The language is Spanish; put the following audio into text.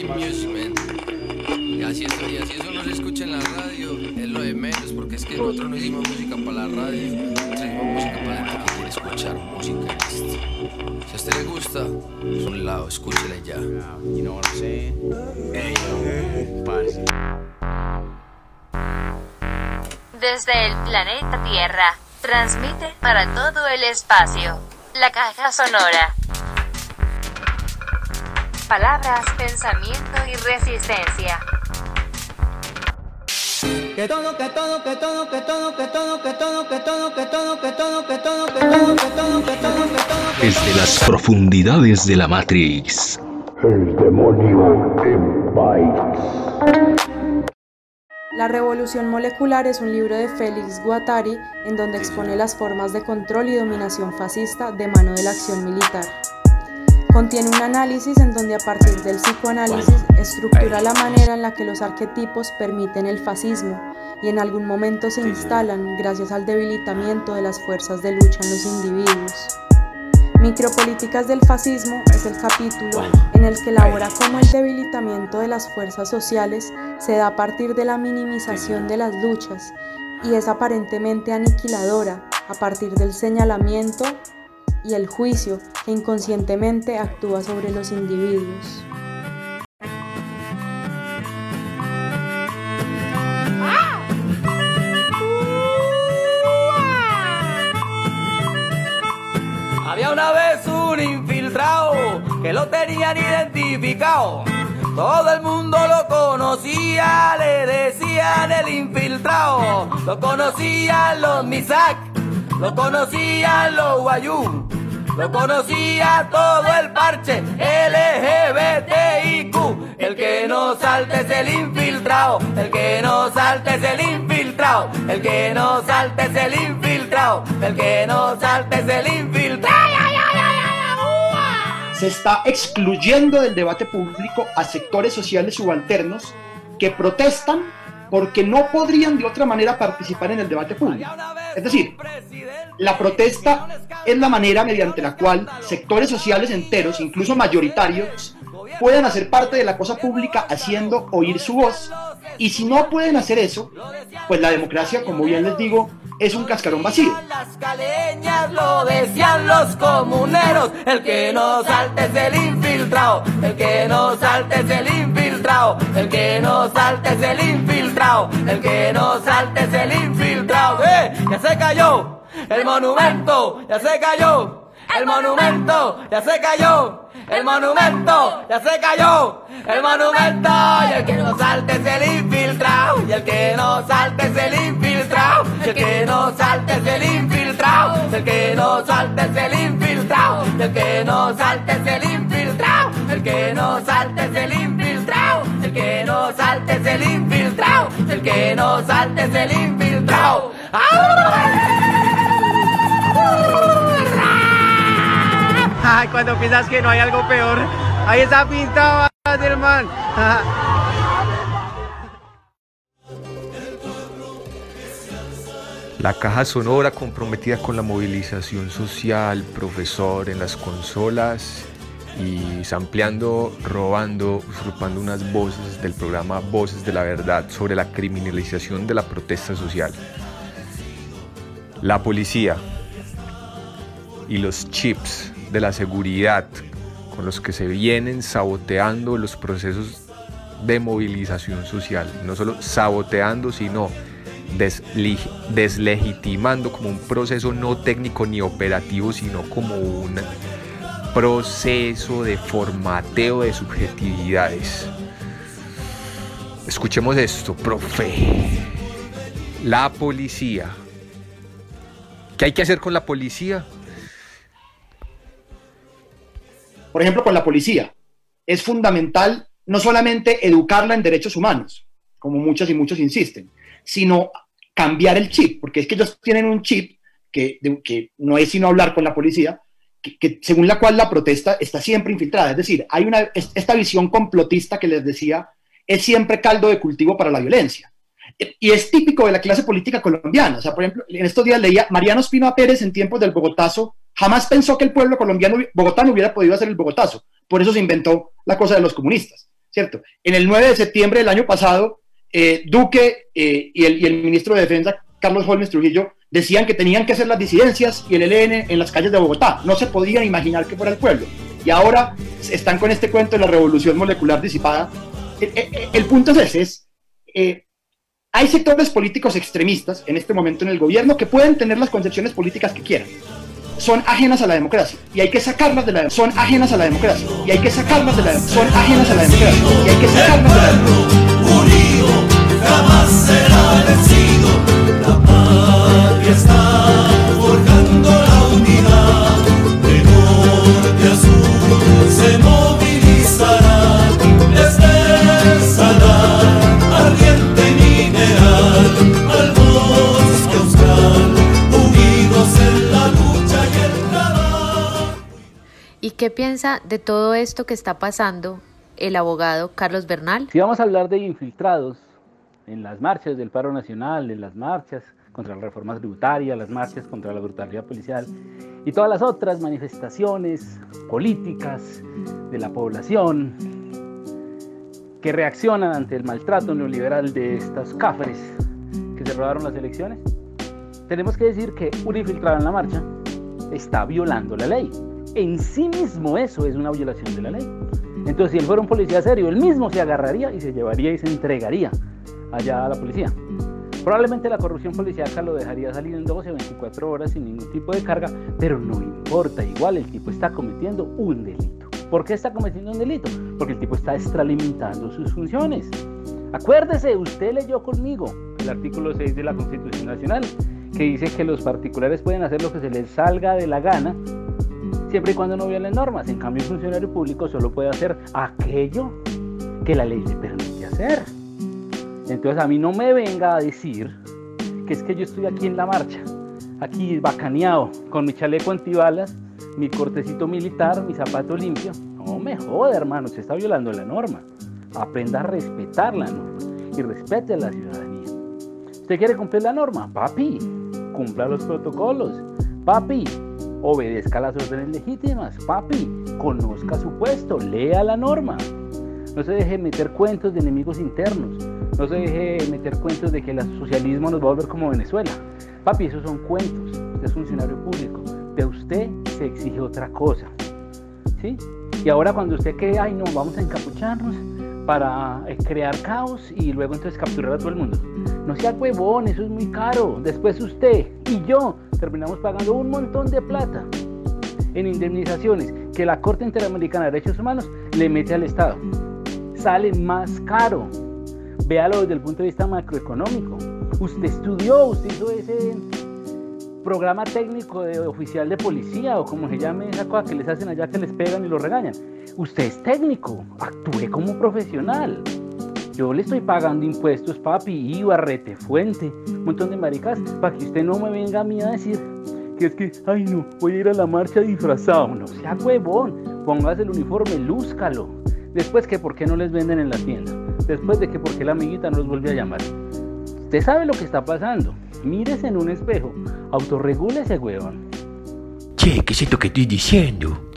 fucking music, man. Y así, eso, y así eso no se escucha en la radio, es lo de menos, porque es que nosotros no hicimos música para la radio, nosotros hicimos música para la gente que quiere escuchar música. Si a usted le gusta, es un lado, escúchela ya. You know what I'm saying? Hey, yo, parce. Desde el planeta Tierra, transmite para todo el espacio. La caja sonora. Palabras, pensamiento y resistencia. Que todo, que todo, que todo, que todo, que todo, que todo, que todo, que todo, que todo, que todo, que todo, que todo, que todo, que todo. Desde las profundidades de la Matrix. El demonio en. La Revolución Molecular es un libro de Félix Guattari en donde expone las formas de control y dominación fascista de mano de la acción militar. Contiene un análisis en donde a partir del psicoanálisis estructura la manera en la que los arquetipos permiten el fascismo y en algún momento se instalan gracias al debilitamiento de las fuerzas de lucha en los individuos. Micropolíticas del fascismo es el capítulo en el que elabora cómo el debilitamiento de las fuerzas sociales se da a partir de la minimización de las luchas y es aparentemente aniquiladora a partir del señalamiento y el juicio que inconscientemente actúa sobre los individuos. Había una vez un infiltrado que lo tenían identificado. Todo el mundo lo conocía, le decían el infiltrado. Lo conocían los Misak, lo conocían los Guayú, lo conocía todo el parche LGBTIQ. El que no salte es el infiltrado, el que no salte es el infiltrado, el que no salte es el infiltrado, el que no salte es el infiltrado. se está excluyendo del debate público a sectores sociales subalternos que protestan porque no podrían de otra manera participar en el debate público. Es decir, la protesta es la manera mediante la cual sectores sociales enteros, incluso mayoritarios, puedan hacer parte de la cosa pública haciendo oír su voz. Y si no pueden hacer eso, pues la democracia, como bien les digo, es un cascarón vacío. Las caleñas lo decían los comuneros, el que no salte es el infiltrado, el que no salte es el infiltrado, el que no salte es el infiltrado, el que no salte es el infiltrado. Ya se cayó el monumento, ya se cayó. El monumento ya se cayó, el monumento ya se cayó, el monumento y el que no salte es el infiltrado, y el que no salte es el infiltrado, y el que no salte es el infiltrado, y el que no salte es el infiltrado, y el que no salte es el infiltrado, el que no salte es el infiltrado, el que no salte es el infiltrado, el que no salte es el infiltrado. Ay, cuando piensas que no hay algo peor, ahí está pintado, hermano. La caja sonora comprometida con la movilización social, profesor en las consolas y sampleando, robando, usurpando unas voces del programa Voces de la Verdad sobre la criminalización de la protesta social. La policía y los chips de la seguridad con los que se vienen saboteando los procesos de movilización social. No solo saboteando, sino deslegitimando como un proceso no técnico ni operativo, sino como un proceso de formateo de subjetividades. Escuchemos esto, profe. La policía. ¿Qué hay que hacer con la policía? Por ejemplo, con la policía. Es fundamental no solamente educarla en derechos humanos, como muchos y muchos insisten, sino cambiar el chip, porque es que ellos tienen un chip que, que no es sino hablar con la policía, que, que según la cual la protesta está siempre infiltrada. Es decir, hay una, es- esta visión complotista que les decía es siempre caldo de cultivo para la violencia. Y es típico de la clase política colombiana. O sea, por ejemplo, en estos días leía Mariano Espinoa Pérez en tiempos del Bogotazo, jamás pensó que el pueblo colombiano, bogotano hubiera podido hacer el Bogotazo. Por eso se inventó la cosa de los comunistas. ¿cierto? En el 9 de septiembre del año pasado, eh, Duque eh, y, el, y, el, ministro de Defensa, Carlos Holmes Trujillo, decían que tenían que hacer las disidencias y el ELN en las calles de Bogotá. No se podían imaginar que fuera el pueblo. Y ahora están con este cuento de la revolución molecular disipada. El punto es ese, es, eh, hay sectores políticos extremistas en este momento en el gobierno que pueden tener las concepciones políticas que quieran. Son ajenas a la democracia y hay que sacarlas de la son ajenas a la democracia y hay que sacarlas de la son ajenas a la democracia y hay que sacarlas de la unido jamás será vencido. La patria está forjando la unidad de norte a sur qué piensa de todo esto que está pasando el abogado Carlos Bernal? Si vamos a hablar de infiltrados en las marchas del paro nacional, en las marchas contra la reforma tributaria, las marchas contra la brutalidad policial y todas las otras manifestaciones políticas de la población que reaccionan ante el maltrato neoliberal de estas cafres que se robaron las elecciones, tenemos que decir que un infiltrado en la marcha está violando la ley. En sí mismo eso es una violación de la ley. Entonces, si él fuera un policía serio, él mismo se agarraría y se llevaría y se entregaría allá a la policía. Probablemente la corrupción policíaca lo dejaría salir en 12 o 24 horas sin ningún tipo de carga, pero no importa, igual el tipo está cometiendo un delito. ¿Por qué está cometiendo un delito? Porque el tipo está extralimitando sus funciones. Acuérdese, usted leyó conmigo el artículo 6 de la Constitución Nacional, que dice que los particulares pueden hacer lo que se les salga de la gana siempre y cuando no violen normas. En cambio, un funcionario público solo puede hacer aquello que la ley le permite hacer. Entonces a mí no me venga a decir que es que yo estoy aquí en la marcha, aquí bacaneado, con mi chaleco antibalas, mi cortecito militar, mi zapato limpio. No me joda, hermano, se está violando la norma. Aprenda a respetar la norma y respete a la ciudadanía. ¿Usted quiere cumplir la norma? Papi, cumpla los protocolos. Papi, obedezca las órdenes legítimas. Papi, conozca su puesto, lea la norma. No se deje meter cuentos de enemigos internos. No se deje meter cuentos de que el socialismo nos va a volver como Venezuela. Papi, esos son cuentos. Usted es funcionario público. De usted se exige otra cosa. ¿Sí? Y ahora cuando usted cree, ay no, vamos a encapucharnos para eh, crear caos y luego entonces capturar a todo el mundo. No sea huevón, eso es muy caro. Después usted y yo terminamos pagando un montón de plata en indemnizaciones que la Corte Interamericana de Derechos Humanos le mete al Estado. Sale más caro. Véalo desde el punto de vista macroeconómico. Usted estudió, usted hizo ese programa técnico de oficial de policía o como se llame esa cosa que les hacen allá que les pegan y los regañan. Usted es técnico, actúe como profesional. Yo le estoy pagando impuestos, papi, IVA, rete, fuente, un montón de maricas, para que usted no me venga a mí a decir que es que, ay no, voy a ir a la marcha disfrazado. No sea huevón, póngase el uniforme, lúzcalo. Después que por qué no les venden en la tienda. Después de que por qué la amiguita no los vuelve a llamar. Usted sabe lo que está pasando. Mírese en un espejo. Autorregúlese, huevón. Che, ¿qué es esto que estoy diciendo?